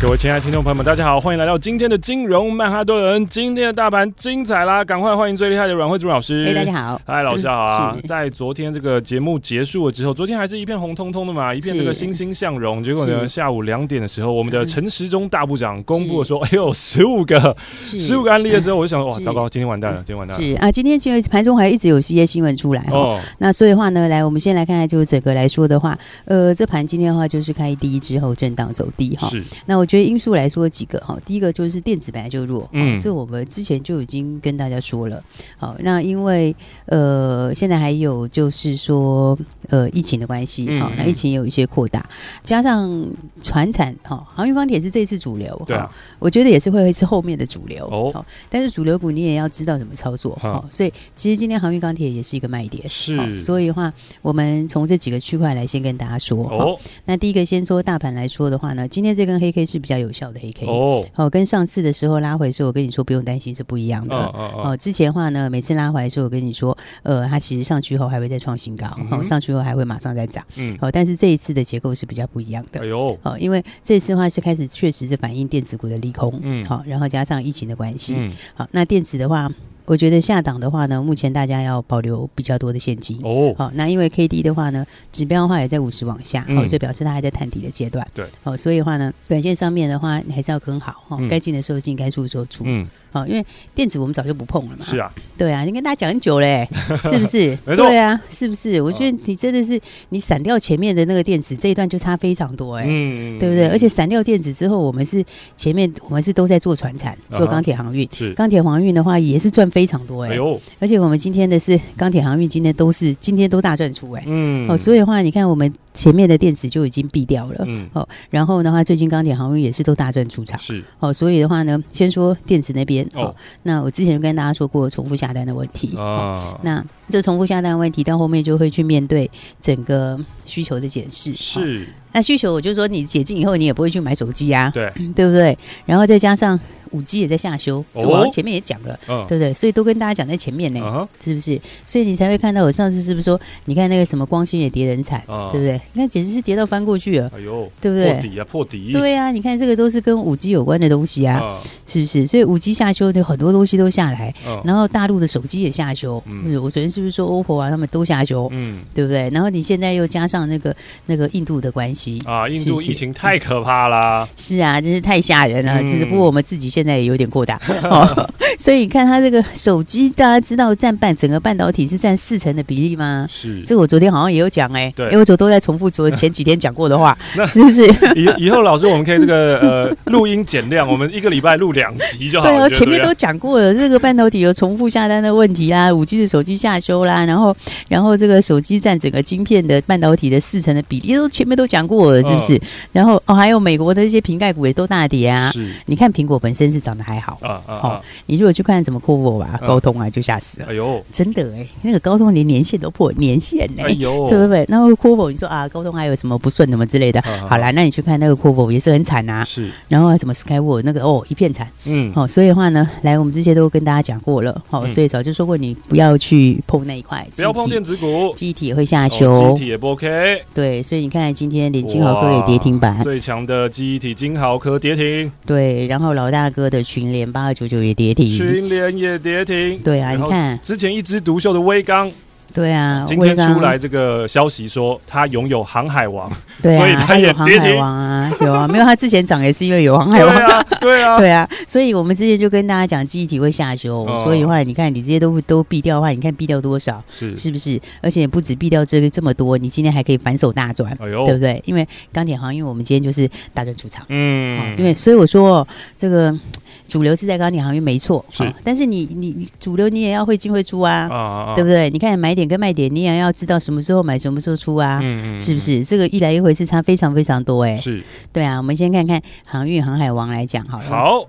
各位亲爱的听众朋友们，大家好，欢迎来到今天的金融曼哈顿。今天的大盘精彩啦，赶快欢迎最厉害的阮慧珠老师。哎，大家好，嗨，老师好啊！在昨天这个节目结束了之后，昨天还是一片红彤彤的嘛，一片这个欣欣向荣。结果呢，下午两点的时候，我们的陈时中大部长公布了说，哎呦，十五个，十五个案例的时候，我就想，哇，糟糕，今天完蛋了，今天完蛋了。是啊，今天因为盘中还一直有一些新闻出来哦。那所以的话呢，来，我们先来看看，就整个来说的话，呃，这盘今天的话就是开低之后震荡走低哈。是。那我觉得因素来说。几个哈，第一个就是电子本来就弱，嗯，这我们之前就已经跟大家说了。好，那因为呃，现在还有就是说呃，疫情的关系，好，那疫情有一些扩大，加上传产哈，航运钢铁是这次主流，对，我觉得也是会是后面的主流哦。但是主流股你也要知道怎么操作，好，所以其实今天航运钢铁也是一个卖点，是，所以的话，我们从这几个区块来先跟大家说哦。那第一个先说大盘来说的话呢，今天这根黑 K 是比较有效的黑 K。哦，好，跟上次的时候拉回的时候，我跟你说不用担心是不一样的。哦，之前的话呢，每次拉回来的时候，我跟你说，呃，它其实上去后还会再创新高，好，上去后还会马上再涨。嗯，好，但是这一次的结构是比较不一样的。哎呦，好，因为这次的话是开始确实是反映电子股的利空。嗯，好，然后加上疫情的关系。嗯，好，那电子的话。我觉得下档的话呢，目前大家要保留比较多的现金哦。好，那因为 K D 的话呢，指标的话也在五十往下，哦，就表示它还在探底的阶段。对，哦，所以的话呢，短线上面的话，你还是要跟好，哦，该进的时候进，该出的时候出。嗯。好，因为电子我们早就不碰了嘛。是啊，对啊，你跟大家讲很久嘞，是不是？对啊，是不是？我觉得你真的是你闪掉前面的那个电子这一段就差非常多哎，嗯，对不对？而且闪掉电子之后，我们是前面我们是都在做船产，做钢铁航运。是钢铁航运的话也是赚非常多哎。哎呦！而且我们今天的是钢铁航运，今天都是今天都大赚出哎。嗯。哦，所以的话，你看我们。前面的电子就已经避掉了，嗯，哦，然后的话，最近钢铁航运也是都大赚出场，是，哦，所以的话呢，先说电子那边，哦，那我之前跟大家说过重复下单的问题，哦，那这重复下单问题到后面就会去面对整个需求的解释，是，那需求我就说你解禁以后，你也不会去买手机呀，对，对不对？然后再加上。五 G 也在下修，我前面也讲了，对不对？所以都跟大家讲在前面呢，是不是？所以你才会看到我上次是不是说，你看那个什么光纤也跌人惨，对不对？你看简直是跌到翻过去了，哎呦，对不对？破底啊，破底！对啊，你看这个都是跟五 G 有关的东西啊，是不是？所以五 G 下修的很多东西都下来，然后大陆的手机也下修，我昨天是不是说 OPPO 啊，他们都下修，嗯，对不对？然后你现在又加上那个那个印度的关系啊，印度疫情太可怕啦，是啊，真是太吓人了。其实不过我们自己现在也有点过大。哦，所以你看它这个手机，大家知道占半整个半导体是占四成的比例吗？是，这个我昨天好像也有讲哎，对，因为我昨都在重复昨前几天讲过的话，是不是？以以后老师我们可以这个呃 录音减量，我们一个礼拜录两集就好了。对啊，前面都讲过了，这个半导体有重复下单的问题啦，五 G 的手机下修啦，然后然后这个手机占整个晶片的半导体的四成的比例都前面都讲过了，是不是？然后哦，还有美国的一些瓶盖股也都大跌啊。是，你看苹果本身是长得还好。啊啊！好，你如果去看怎么 Qorvo 啊、高通啊，就吓死了。哎呦，真的哎，那个高通连年线都破年线呢。哎呦，对不对？然后 Qorvo 你说啊，高通还有什么不顺什么之类的？好啦，那你去看那个 Qorvo 也是很惨啊。是，然后什么 Skyworks 那个哦，一片惨。嗯，好，所以的话呢，来我们这些都跟大家讲过了。好，所以早就说过你不要去碰那一块，不要碰电子股，记忆体也会下修，记忆体也不 OK。对，所以你看今天连金豪科也跌停板，最强的记忆体金豪科跌停。对，然后老大哥的群联八二九九也跌停，群联也跌停。对啊，你看之前一枝独秀的威刚。对啊，今天出来这个消息说他拥有航海王，对啊，所以他也航海王啊，有啊，没有他之前涨也是因为有航海王，对啊，对啊，对啊，所以我们之前就跟大家讲记忆体会下修，所以的话，你看你这些都都避掉的话，你看避掉多少，是。是不是？而且不止避掉这个这么多，你今天还可以反手大赚，哎呦，对不对？因为钢铁行，因为我们今天就是大赚出场，嗯，因为所以我说这个。主流是在高铁航运没错，是、哦，但是你你你主流你也要会进会出啊，啊啊啊对不对？你看买点跟卖点，你也要知道什么时候买，什么时候出啊，嗯嗯是不是？这个一来一回是差非常非常多哎、欸，是，对啊。我们先看看航运航海王来讲好了，好。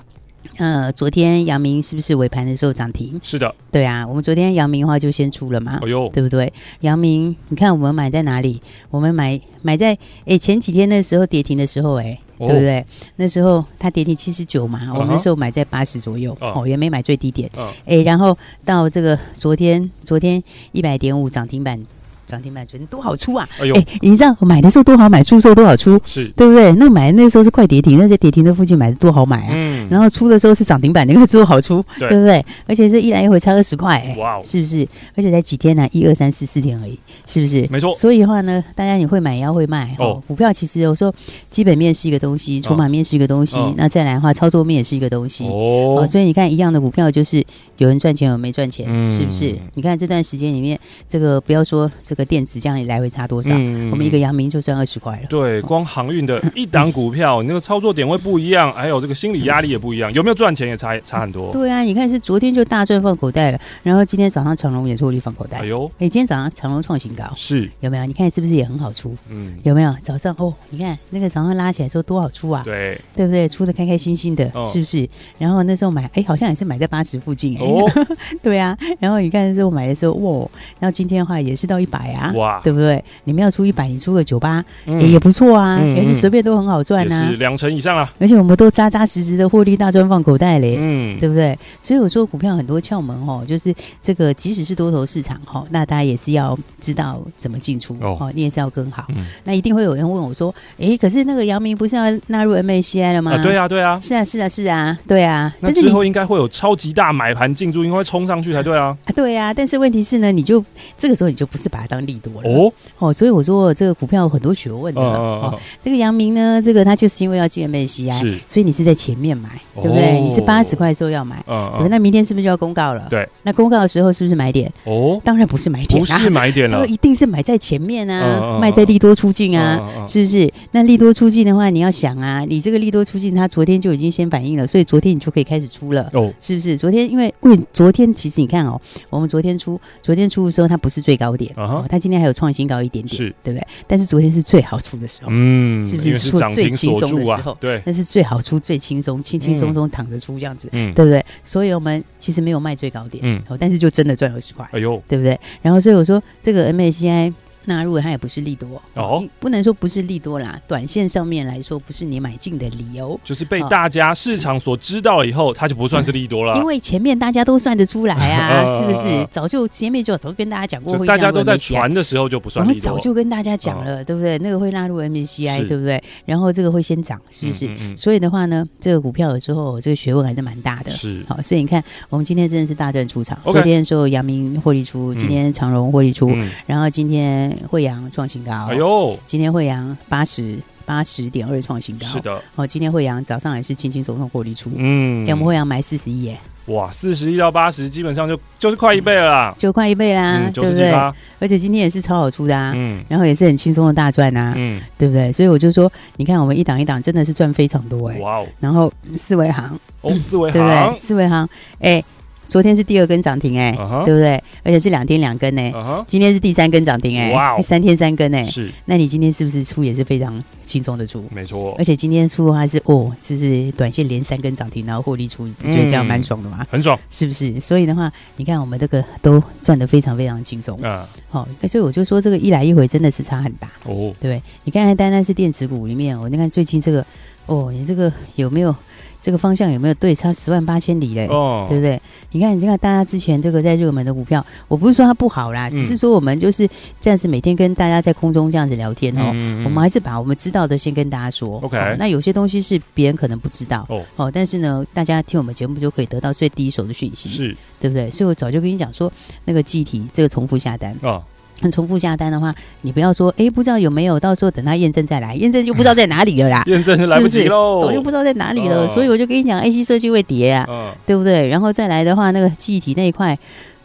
呃，昨天阳明是不是尾盘的时候涨停？是的，对啊，我们昨天阳明的话就先出了嘛，哎呦，对不对？阳明，你看我们买在哪里？我们买买在哎前几天的时候跌停的时候，哎，对不对？那时候它跌停七十九嘛，我那时候买在八十左右，哦，也没买最低点，哎，然后到这个昨天，昨天一百点五涨停板。涨停板昨天多好出啊！哎呦，你知道买的时候多好买，出的时候多好出，是对不对？那买的那时候是快跌停，那在跌停的附近买的多好买啊！嗯，然后出的时候是涨停板，那个多好出，对不对？而且这一来一回差二十块，哇，是不是？而且才几天呢？一二三四四天而已，是不是？没错。所以的话呢，大家你会买也要会卖哦。股票其实有时候基本面是一个东西，筹码面是一个东西，那再来的话，操作面也是一个东西哦。所以你看，一样的股票就是有人赚钱，有人没赚钱，是不是？你看这段时间里面，这个不要说这个电池这样一来。回差多少？嗯、我们一个阳明就赚二十块了。对，光航运的 一档股票，你那个操作点位不一样，还有这个心理压力也不一样，有没有赚钱也差差很多。对啊，你看是昨天就大赚放口袋了，然后今天早上长荣也获利放口袋。哎呦，哎，今天早上长荣创新高，是有没有？你看是不是也很好出？嗯，有没有？早上哦，你看那个早上拉起来说多好出啊？对，对不对？出的开开心心的，哦、是不是？然后那时候买，哎，好像也是买在八十附近哎。哦，对啊。然后你看那时候买的时候，哇，然后今天的话也是到一百啊，哇，对不对？你们要出一百，你出个九八，也不错啊，也是随便都很好赚呐，是两成以上啊。而且我们都扎扎实实的获利大赚放口袋嘞，嗯，对不对？所以我说股票很多窍门哦，就是这个即使是多头市场哈，那大家也是要知道怎么进出哦，你也是要跟好。那一定会有人问我说，哎，可是那个姚明不是要纳入 MACI 了吗？对啊，对啊，是啊，是啊，是啊，对啊。那之后应该会有超级大买盘进驻，应该会冲上去才对啊。对啊，但是问题是呢，你就这个时候你就不是把它当利多了哦？哦，所以我说这个。股票有很多学问的哦，这个杨明呢，这个他就是因为要进 MSCI，所以你是在前面买，对不对？你是八十块的时候要买，对，那明天是不是就要公告了？对，那公告的时候是不是买点？哦，当然不是买点，不是买点了，一定是买在前面啊，卖在利多出尽啊，是不是？那利多出尽的话，你要想啊，你这个利多出尽，它昨天就已经先反应了，所以昨天你就可以开始出了，哦，是不是？昨天因为为昨天其实你看哦，我们昨天出，昨天出的时候它不是最高点，哦，它今天还有创新高一点点，是对不对？但是昨天是最好出的时候，嗯，是不是出最轻松的时候？对，那是最好出、最轻松、轻轻松松躺着出这样子，嗯，对不对？所以我们其实没有卖最高点，嗯，但是就真的赚二十块，哎呦，对不对？然后所以我说这个 MSCI。那如果它也不是利多哦，不能说不是利多啦。短线上面来说，不是你买进的理由，就是被大家市场所知道以后，它就不算是利多了。因为前面大家都算得出来啊，是不是？早就前面就早就跟大家讲过，大家都在传的时候就不算利多。我们早就跟大家讲了，对不对？那个会纳入 MSCI，对不对？然后这个会先涨，是不是？所以的话呢，这个股票有时候这个学问还是蛮大的。是好，所以你看，我们今天真的是大赚出场。昨天说阳明获利出，今天长荣获利出，然后今天。慧洋创新高，哎呦！今天惠阳八十八十点二创新高，是的。哦，今天惠阳早上也是轻轻松松获利出，嗯，我们惠阳买四十一耶，哇，四十一到八十，基本上就就是快一倍了啦，就快一倍啦，对不对？而且今天也是超好出的啊，嗯，然后也是很轻松的大赚啊，嗯，对不对？所以我就说，你看我们一档一档真的是赚非常多哎，哇哦！然后四维行，哦，四维行，对不对？四维行，哎。昨天是第二根涨停哎，对不对？而且是两天两根哎，今天是第三根涨停哎，哇，三天三根哎，是。那你今天是不是出也是非常轻松的出？没错。而且今天出的话是哦，就是短线连三根涨停，然后获利出，你不觉得这样蛮爽的吗？很爽，是不是？所以的话，你看我们这个都赚的非常非常轻松啊。好，所以我就说这个一来一回真的是差很大哦，对不对？你看，单单是电子股里面，我你看最近这个哦，你这个有没有？这个方向有没有对？差十万八千里嘞，哦，对不对？你看，你看，大家之前这个在热门的股票，我不是说它不好啦，嗯、只是说我们就是这样子每天跟大家在空中这样子聊天哦，嗯嗯、我们还是把我们知道的先跟大家说。OK，、哦、那有些东西是别人可能不知道哦，哦，但是呢，大家听我们节目就可以得到最第一手的讯息，是对不对？所以我早就跟你讲说，那个记忆体这个重复下单哦。重复下单的话，你不要说哎，不知道有没有，到时候等他验证再来，验证就不知道在哪里了啦。验证就来不及喽，早就不知道在哪里了。所以我就跟你讲 ac 设计会跌啊，对不对？然后再来的话，那个记忆体那一块，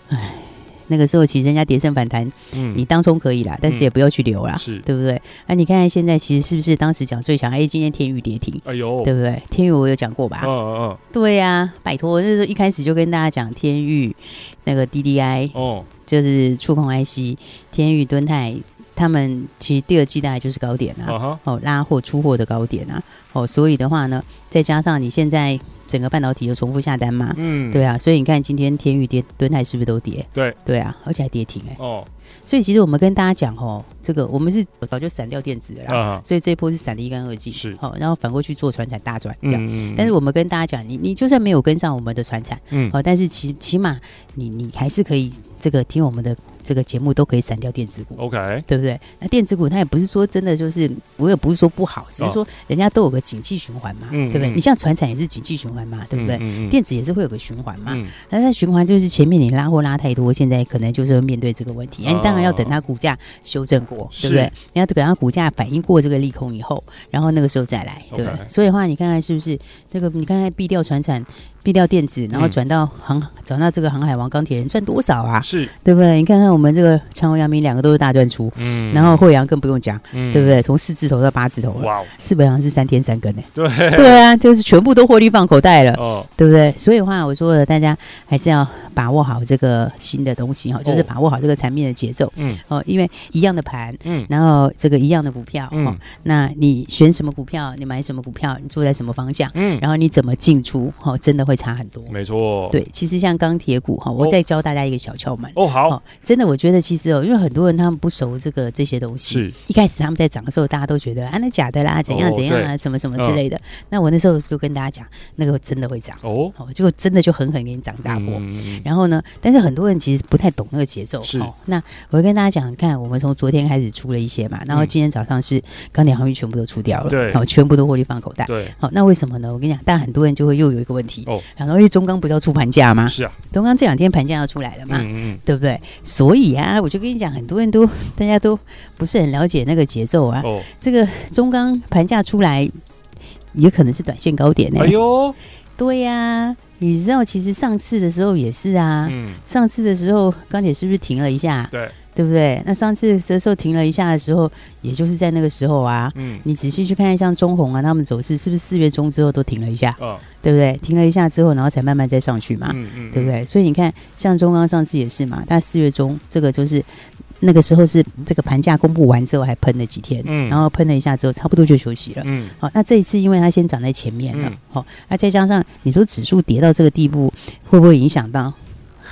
哎，那个时候其实人家跌升反弹，嗯，你当冲可以啦，但是也不要去留啦，对不对？那、啊、你看看现在其实是不是当时讲最强？哎，今天天宇跌停，哎呦，对不对？天宇我有讲过吧？嗯嗯嗯，对呀、啊，拜托，那时候一开始就跟大家讲天宇那个 DDI 哦，就是触控 IC，天宇敦泰。他们其实第二季大概就是高点啊，uh huh. 哦，拉货出货的高点啊，哦，所以的话呢，再加上你现在整个半导体又重复下单嘛，嗯，对啊，所以你看今天天宇跌，敦泰是不是都跌？对，对啊，而且还跌停哎、欸，哦，所以其实我们跟大家讲哦，这个我们是早就闪掉电子了啦，uh. 所以这一波是闪的一干二净，是，好、哦，然后反过去做船产大转这样，嗯嗯，但是我们跟大家讲，你你就算没有跟上我们的船产，嗯，好、哦，但是起起码你你还是可以这个听我们的。这个节目都可以闪掉电子股，OK，对不对？那电子股它也不是说真的就是，我也不是说不好，只是说人家都有个景气循环嘛，对不对？你像船产也是景气循环嘛，对不对？电子也是会有个循环嘛。那它循环就是前面你拉货拉太多，现在可能就是会面对这个问题。你当然要等它股价修正过，对不对？你要等它股价反应过这个利空以后，然后那个时候再来，对不对？所以的话，你看看是不是这个？你看看避掉船产。避掉电子，然后转到航，转到这个航海王钢铁人赚多少啊？是。对不对？你看看我们这个长虹、阳明两个都是大赚出，嗯，然后惠阳更不用讲，嗯，对不对？从四字头到八字头，哇，四百行是三天三更呢，对。对啊，就是全部都获利放口袋了，哦，对不对？所以的话，我说的，大家还是要把握好这个新的东西哈，就是把握好这个产品的节奏，嗯，哦，因为一样的盘，嗯，然后这个一样的股票，嗯，那你选什么股票，你买什么股票，你坐在什么方向，嗯，然后你怎么进出，哦，真的会。差很多，没错。对，其实像钢铁股哈，我再教大家一个小窍门哦。好，真的，我觉得其实哦，因为很多人他们不熟这个这些东西，是一开始他们在涨的时候，大家都觉得啊，那假的啦，怎样怎样啊，什么什么之类的。那我那时候就跟大家讲，那个真的会涨哦，结果真的就狠狠给你涨大波。然后呢，但是很多人其实不太懂那个节奏。是，那我会跟大家讲，看我们从昨天开始出了一些嘛，然后今天早上是钢铁航运全部都出掉了，对，好，全部都获利放口袋。对，好，那为什么呢？我跟你讲，但很多人就会又有一个问题哦。然后，因为中钢不是要出盘价吗？是啊，中钢这两天盘价要出来了嘛，嗯嗯，对不对？所以啊，我就跟你讲，很多人都大家都不是很了解那个节奏啊。哦，这个中钢盘价出来，也可能是短线高点呢。哎呦，对呀，啊，你知道，其实上次的时候也是啊。嗯，上次的时候钢铁是不是停了一下？对。对不对？那上次的时候停了一下的时候，也就是在那个时候啊。嗯。你仔细去看看，像中红啊，他们走势是不是四月中之后都停了一下？哦。对不对？停了一下之后，然后才慢慢再上去嘛。嗯嗯。对不对？所以你看，像中钢上次也是嘛，但四月中这个就是那个时候是这个盘价公布完之后还喷了几天，嗯。然后喷了一下之后，差不多就休息了。嗯。好，那这一次因为它先涨在前面了，好，那再加上你说指数跌到这个地步，会不会影响到？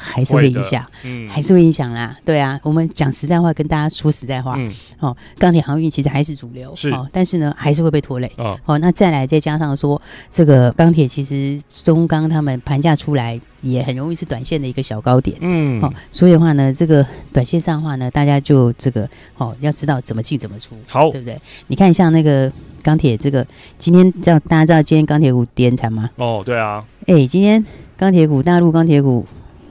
还是会影响，嗯，还是会影响啦。对啊，我们讲实在话，跟大家说实在话，嗯，哦，钢铁航运其实还是主流，是哦，但是呢，还是会被拖累，哦，哦，那再来再加上说，这个钢铁其实中钢他们盘价出来也很容易是短线的一个小高点，嗯，哦，所以的话呢，这个短线上的话呢，大家就这个哦，要知道怎么进怎么出，好，对不对？你看像那个钢铁这个，今天这样大家知道今天钢铁股跌很惨吗？哦，对啊，哎，今天钢铁股大陆钢铁股。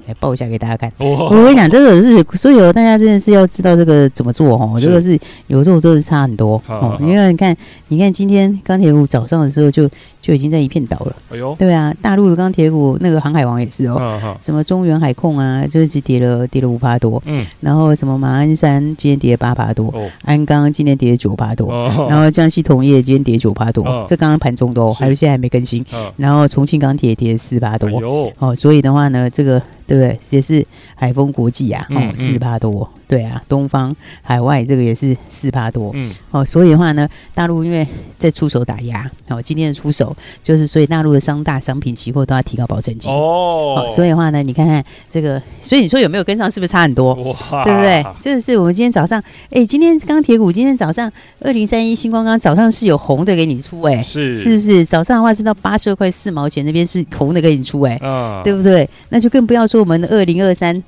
来报一下给大家看。我跟你讲，这个是所以有大家真的是要知道这个怎么做哦。这个是有时候真的是差很多哦。因为你看，你看今天钢铁股早上的时候就就已经在一片倒了。哎呦，对啊，大陆的钢铁股那个航海王也是哦。什么中原海控啊，就是只跌了跌了五趴多。嗯。然后什么马鞍山今天跌了八趴多。鞍钢今天跌了九趴多。然后江西铜业今天跌九趴多。这刚刚盘中都还有现在还没更新。然后重庆钢铁跌了四趴多。哦，所以的话呢，这个。对不对？也是海丰国际啊，哦，四趴多。对啊，东方海外这个也是四趴多。嗯，哦，所以的话呢，大陆因为在出手打压，哦，今天的出手就是，所以大陆的商大商品期货都要提高保证金。哦，所以的话呢，你看看这个，所以你说有没有跟上？是不是差很多？哇，对不对？这个是我们今天早上，哎，今天钢铁股今天早上二零三一星光钢早上是有红的给你出，哎，是是不是？早上的话是到八十二块四毛钱那边是红的给你出，哎，嗯，对不对？那就更不要说我们的二零二三，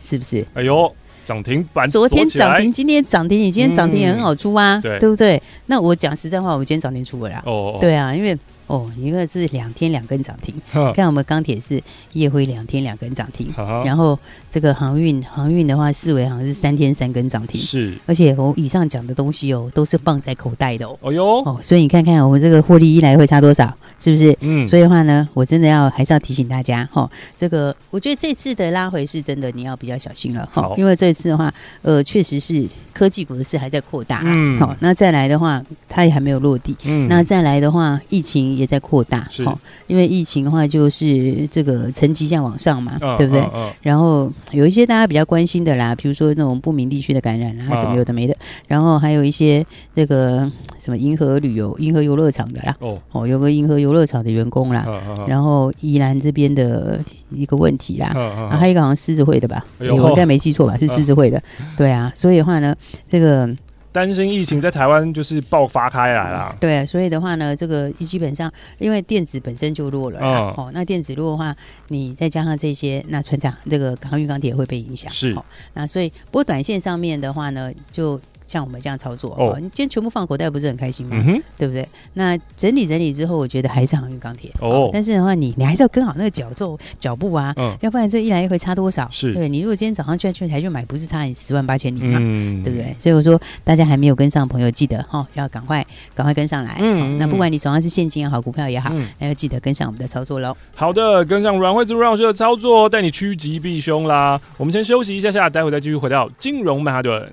是不是？哎呦。涨停板，昨天涨停，今天涨停，你今天涨停也很好出啊，对，对不对？那我讲实在话，我今天涨停出了啦。哦，对啊，因为哦，一个是两天两根涨停，看我们钢铁是夜辉两天两根涨停，然后这个航运航运的话，四维好像是三天三根涨停，是，而且我以上讲的东西哦，都是放在口袋的哦。哦哟，哦，所以你看看我们这个获利一来会差多少？是不是？嗯，所以的话呢，我真的要还是要提醒大家哈，这个我觉得这次的拉回是真的，你要比较小心了哈，因为这次的话，呃，确实是科技股的事还在扩大，嗯，好，那再来的话，它也还没有落地，嗯，那再来的话，疫情也在扩大，是，因为疫情的话就是这个层级在往上嘛，对不对？然后有一些大家比较关心的啦，比如说那种不明地区的感染啊，什么有的没的，然后还有一些那个什么银河旅游、银河游乐场的啦，哦，哦，有个银河游乐场的员工啦，然后宜兰这边的一个问题啦，啊，还有一个好像狮子会的吧，我应该没记错吧，是狮子会的，对啊，所以的话呢，这个。担心疫情在台湾就是爆发开来啦。对，所以的话呢，这个基本上因为电子本身就弱了，哦，那电子弱的话，你再加上这些，那船长这个航运钢铁会被影响。是，那所以不过短线上面的话呢，就。像我们这样操作哦，你今天全部放口袋不是很开心吗？嗯、对不对？那整理整理之后，我觉得还是航运钢铁哦。但是的话，你你还是要跟好那个脚奏脚步啊，嗯、要不然这一来一回差多少？是对。你如果今天早上去去台去买，不是差你十万八千里嘛？嗯、对不对？所以我说，大家还没有跟上的朋友，记得哈，要赶快赶快跟上来。嗯，那不管你手上是现金也好，股票也好，嗯、那要记得跟上我们的操作喽。好的，跟上阮惠慈阮老师的操作，带你趋吉避凶啦。我们先休息一下下，待会再继续回到金融曼哈顿。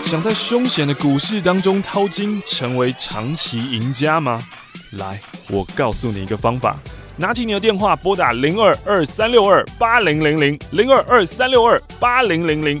想在凶险的股市当中淘金，成为长期赢家吗？来，我告诉你一个方法。拿起你的电话，拨打零二二三六二八零零零零二二三六二八零零零。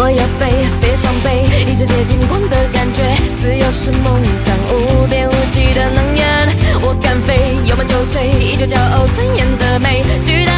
我要飞，飞上北，一直接近光的感觉。自由是梦想，无边无际的能源。我敢飞，有梦就追，依旧骄傲尊严的美。巨大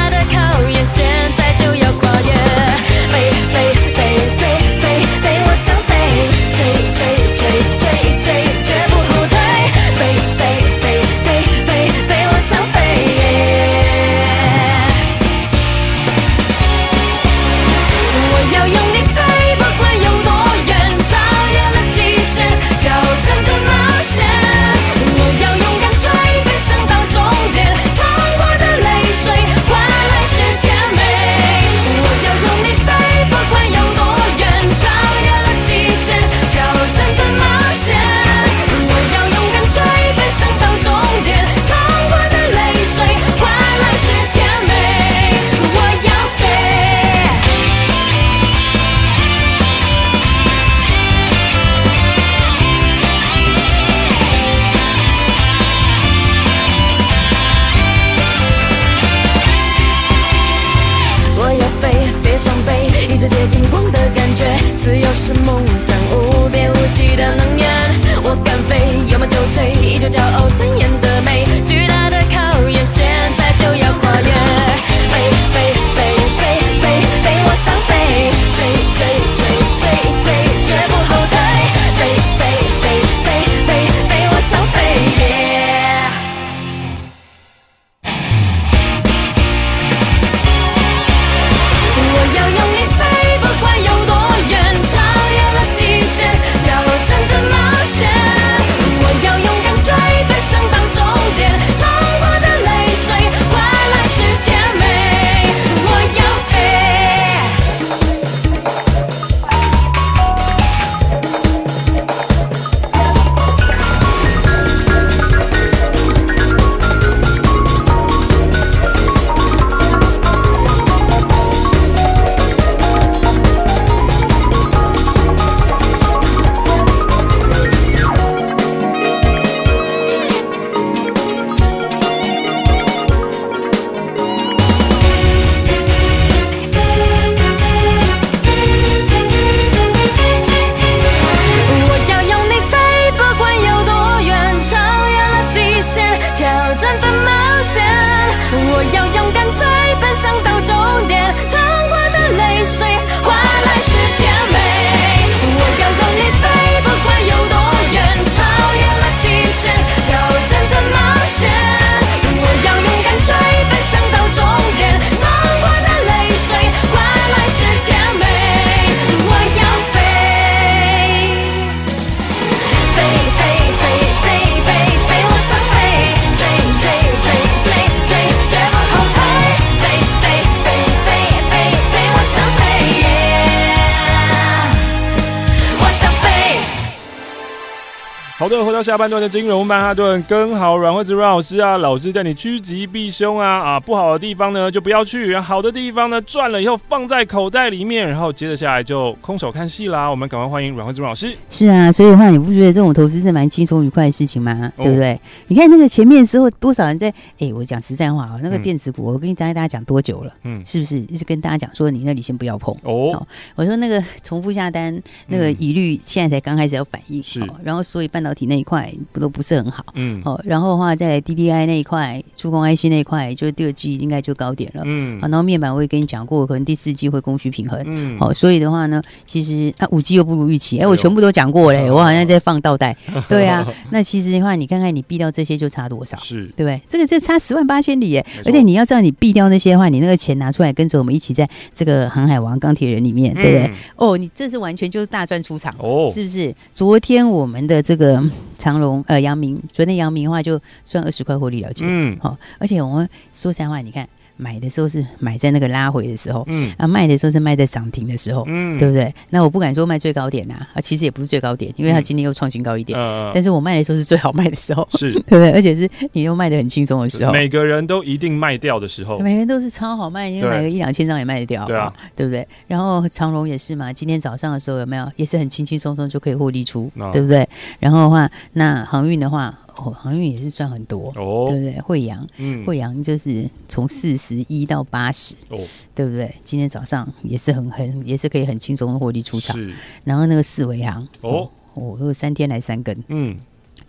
好的，回到下半段的金融曼哈顿，跟好阮惠子阮老师啊，老师带你趋吉避凶啊啊，不好的地方呢就不要去，好的地方呢赚了以后放在口袋里面，然后接着下来就空手看戏啦。我们赶快欢迎阮惠子阮老师。是啊，所以的话，你不觉得这种投资是蛮轻松愉快的事情吗？哦、对不对？你看那个前面时候，多少人在哎，我讲实在话啊，那个电子股，嗯、我跟大家大家讲多久了？嗯，是不是一直跟大家讲说你那里先不要碰哦？我说那个重复下单那个疑虑，现在才刚开始要反应是，然后所以半导体那一块。不都不是很好，嗯，哦，然后的话，在 DDI 那一块，触控 IC 那一块，就是第二季应该就高点了，嗯，好，然后面板我也跟你讲过，可能第四季会供需平衡，嗯，好，所以的话呢，其实啊，五 G 又不如预期，哎，我全部都讲过嘞，我好像在放倒带，对啊，那其实的话，你看看你避掉这些就差多少，是，对不对？这个这差十万八千里耶，而且你要知道，你避掉那些的话，你那个钱拿出来跟着我们一起在这个航海王钢铁人里面，对不对？哦，你这是完全就是大赚出场，哦，是不是？昨天我们的这个长隆。呃，阳明昨天阳明的话就算二十块获利了结，嗯，好，而且我们说实在话，你看。买的时候是买在那个拉回的时候，嗯，啊，卖的时候是卖在涨停的时候，嗯，对不对？那我不敢说卖最高点呐，啊，其实也不是最高点，因为它今天又创新高一点，嗯，但是我卖的时候是最好卖的时候，是，对不对？而且是你又卖的很轻松的时候，每个人都一定卖掉的时候，每个人都是超好卖，因为买个一两千张也卖得掉，对啊，对不对？然后长荣也是嘛，今天早上的时候有没有也是很轻轻松松就可以获利出，对不对？然后的话，那航运的话。哦，航运也是赚很多，哦，对不对？惠阳，嗯，惠阳就是从四十一到八十，哦，对不对？今天早上也是很很，也是可以很轻松的获利出场。是，然后那个四维航，哦，哦，有三天来三根，嗯，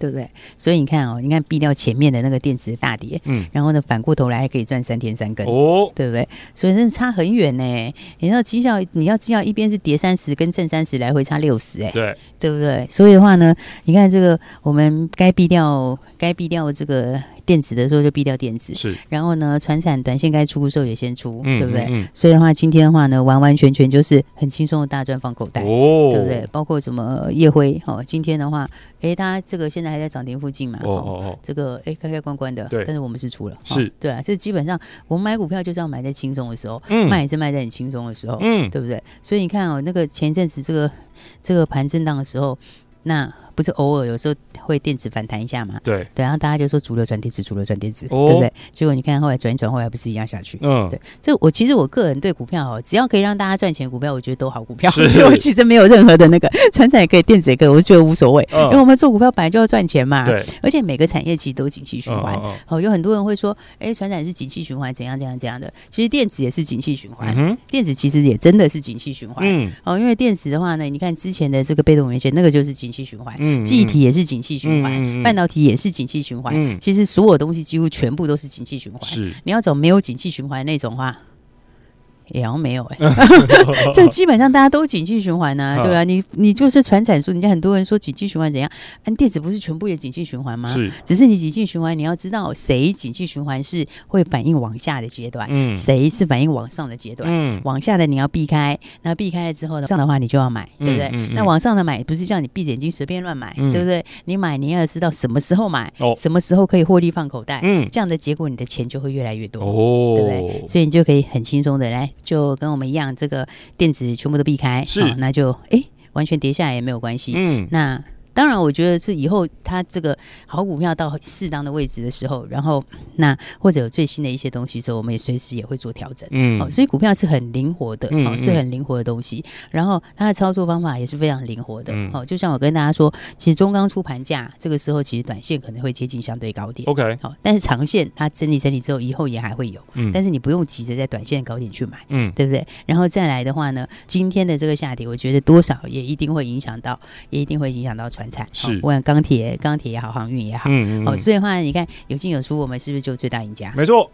对不对？所以你看哦，你看避掉前面的那个电池大跌，嗯，然后呢，反过头来还可以赚三天三根，哦，对不对？所以真的差很远呢。你知道绩效，你要绩效一边是跌三十，跟正三十来回差六十，哎，对。对不对？所以的话呢，你看这个，我们该避掉，该避掉这个电子的时候就避掉电子。是。然后呢，传产短线该出的时候也先出，嗯、对不对？嗯、所以的话，今天的话呢，完完全全就是很轻松的大赚放口袋，哦，对不对？包括什么夜辉，哦，今天的话，哎，它这个现在还在涨停附近嘛？哦哦哦。这个哎，开开关关的，对。但是我们是出了，是、哦、对啊。这基本上我们买股票就是要买在轻松的时候，嗯，卖也是卖在很轻松的时候，嗯，对不对？所以你看哦，那个前一阵子这个。这个盘震荡的时候，那。不是偶尔有时候会电子反弹一下嘛？对对，然后大家就说主流转电子，主流转电子，哦、对不对？结果你看后来转一转，后来不是一样下去？嗯，对。这我其实我个人对股票哦，只要可以让大家赚钱股票，我觉得都好股票。所以 我其实没有任何的那个船产也可以，电子也可以，我觉得无所谓。嗯、因为我们做股票本来就要赚钱嘛。对。而且每个产业其实都景气循环。哦，哦，有很多人会说，哎，传产是景气循环，怎样怎样怎样的？其实电子也是景气循环。嗯。电子其实也真的是景气循环。嗯。哦，因为电子的话呢，你看之前的这个被动元件，那个就是景气循环。嗯。记忆体也是。景气循环，半导体也是景气循环。嗯、其实所有东西几乎全部都是景气循环。是，你要走没有景气循环那种话。也好像没有哎、欸，就基本上大家都景气循环呢，对啊，你你就是传产数，人家很多人说景气循环怎样？按电子不是全部也景气循环吗？是，只是你景气循环，你要知道谁景气循环是会反应往下的阶段，嗯，谁是反应往上的阶段，嗯，往下的你要避开，那避开了之后呢，上的话你就要买，对不对？嗯嗯嗯、那往上的买不是叫你闭着眼睛随便乱买，嗯、对不对？你买你要知道什么时候买，哦，什么时候可以获利放口袋，嗯，这样的结果你的钱就会越来越多，哦，对不对？所以你就可以很轻松的来。就跟我们一样，这个电子全部都避开，是，哦、那就哎，完全跌下来也没有关系。嗯，那。当然，我觉得是以后它这个好股票到适当的位置的时候，然后那或者有最新的一些东西之后，我们也随时也会做调整。嗯，好，所以股票是很灵活的，哦，是很灵活的东西。然后它的操作方法也是非常灵活的。好，就像我跟大家说，其实中钢出盘价这个时候，其实短线可能会接近相对高点。OK，好，但是长线它整理整理之后，以后也还会有。嗯，但是你不用急着在短线的高点去买。嗯，对不对？然后再来的话呢，今天的这个下跌，我觉得多少也一定会影响到，也一定会影响到传产是，不管钢铁、钢铁也好，航运也好，嗯嗯，哦，所以的话，你看有进有出，我们是不是就最大赢家？没错。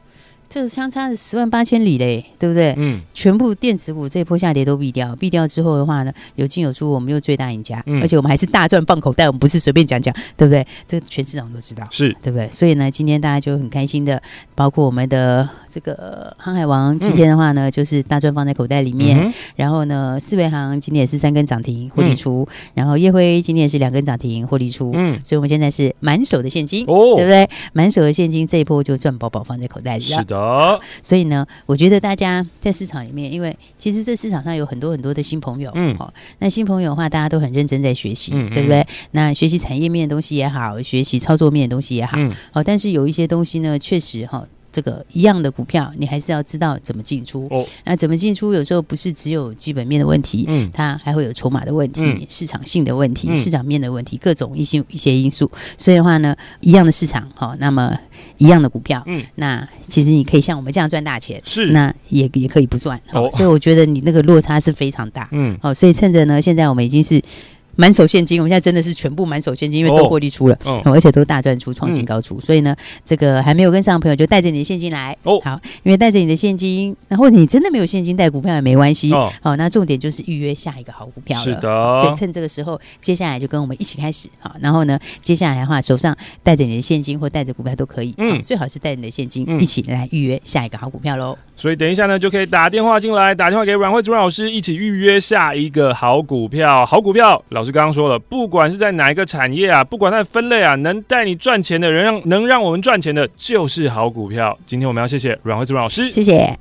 这个相差是十万八千里嘞，对不对？嗯，全部电子股这一波下跌都避掉，避掉之后的话呢，有进有出，我们又最大赢家，嗯，而且我们还是大赚放口袋，我们不是随便讲讲，对不对？这全市场都知道，是对不对？所以呢，今天大家就很开心的，包括我们的这个航海王，今天的话呢，就是大赚放在口袋里面，然后呢，四维航今天也是三根涨停获利出，然后叶辉今天也是两根涨停获利出，嗯，所以我们现在是满手的现金，哦，对不对？满手的现金这一波就赚饱饱放在口袋里了，是的。所以呢，我觉得大家在市场里面，因为其实这市场上有很多很多的新朋友，嗯，好，那新朋友的话，大家都很认真在学习，对不对？那学习产业面的东西也好，学习操作面的东西也好，好、嗯，但是有一些东西呢，确实哈。这个一样的股票，你还是要知道怎么进出。哦，那怎么进出？有时候不是只有基本面的问题，嗯，它还会有筹码的问题、嗯、市场性的问题、嗯、市场面的问题，各种一些一些因素。所以的话呢，一样的市场，哈，那么一样的股票，嗯，那其实你可以像我们这样赚大钱，是，那也也可以不赚。哦，所以我觉得你那个落差是非常大，嗯，哦，所以趁着呢，现在我们已经是。满手现金，我们现在真的是全部满手现金，因为都获利出了，哦，而且都大赚出，创新高出，嗯、所以呢，这个还没有跟上的朋友就带着你的现金来。哦，好，因为带着你的现金，那或者你真的没有现金带股票也没关系，哦，好，那重点就是预约下一个好股票了，是的，所以趁这个时候，接下来就跟我们一起开始，好，然后呢，接下来的话，手上带着你的现金或带着股票都可以，嗯，最好是带着你的现金一起来预约下一个好股票喽。所以等一下呢，就可以打电话进来，打电话给阮慧子阮老师，一起预约下一个好股票。好股票，老师刚刚说了，不管是在哪一个产业啊，不管在分类啊，能带你赚钱的人，让能让我们赚钱的，就是好股票。今天我们要谢谢阮慧子阮老师，谢谢。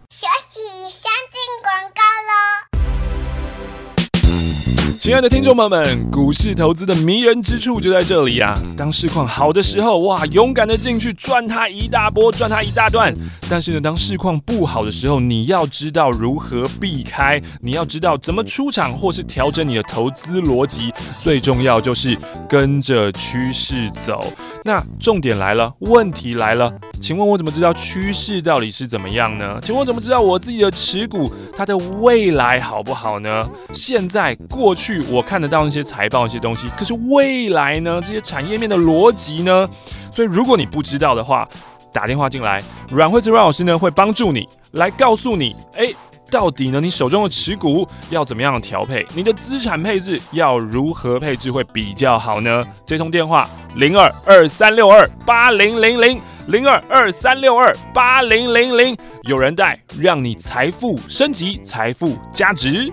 亲爱的听众朋友们，股市投资的迷人之处就在这里呀、啊！当市况好的时候，哇，勇敢的进去赚它一大波，赚它一大段。但是呢，当市况不好的时候，你要知道如何避开，你要知道怎么出场，或是调整你的投资逻辑。最重要就是跟着趋势走。那重点来了，问题来了，请问我怎么知道趋势到底是怎么样呢？请问我怎么知道我自己的持股它的未来好不好呢？现在、过去。去我看得到那些财报、一些东西，可是未来呢？这些产业面的逻辑呢？所以如果你不知道的话，打电话进来，阮慧子阮老师呢会帮助你来告诉你，哎，到底呢你手中的持股要怎么样调配？你的资产配置要如何配置会比较好呢？这通电话零二二三六二八零零零零二二三六二八零零零，有人带，让你财富升级，财富加值。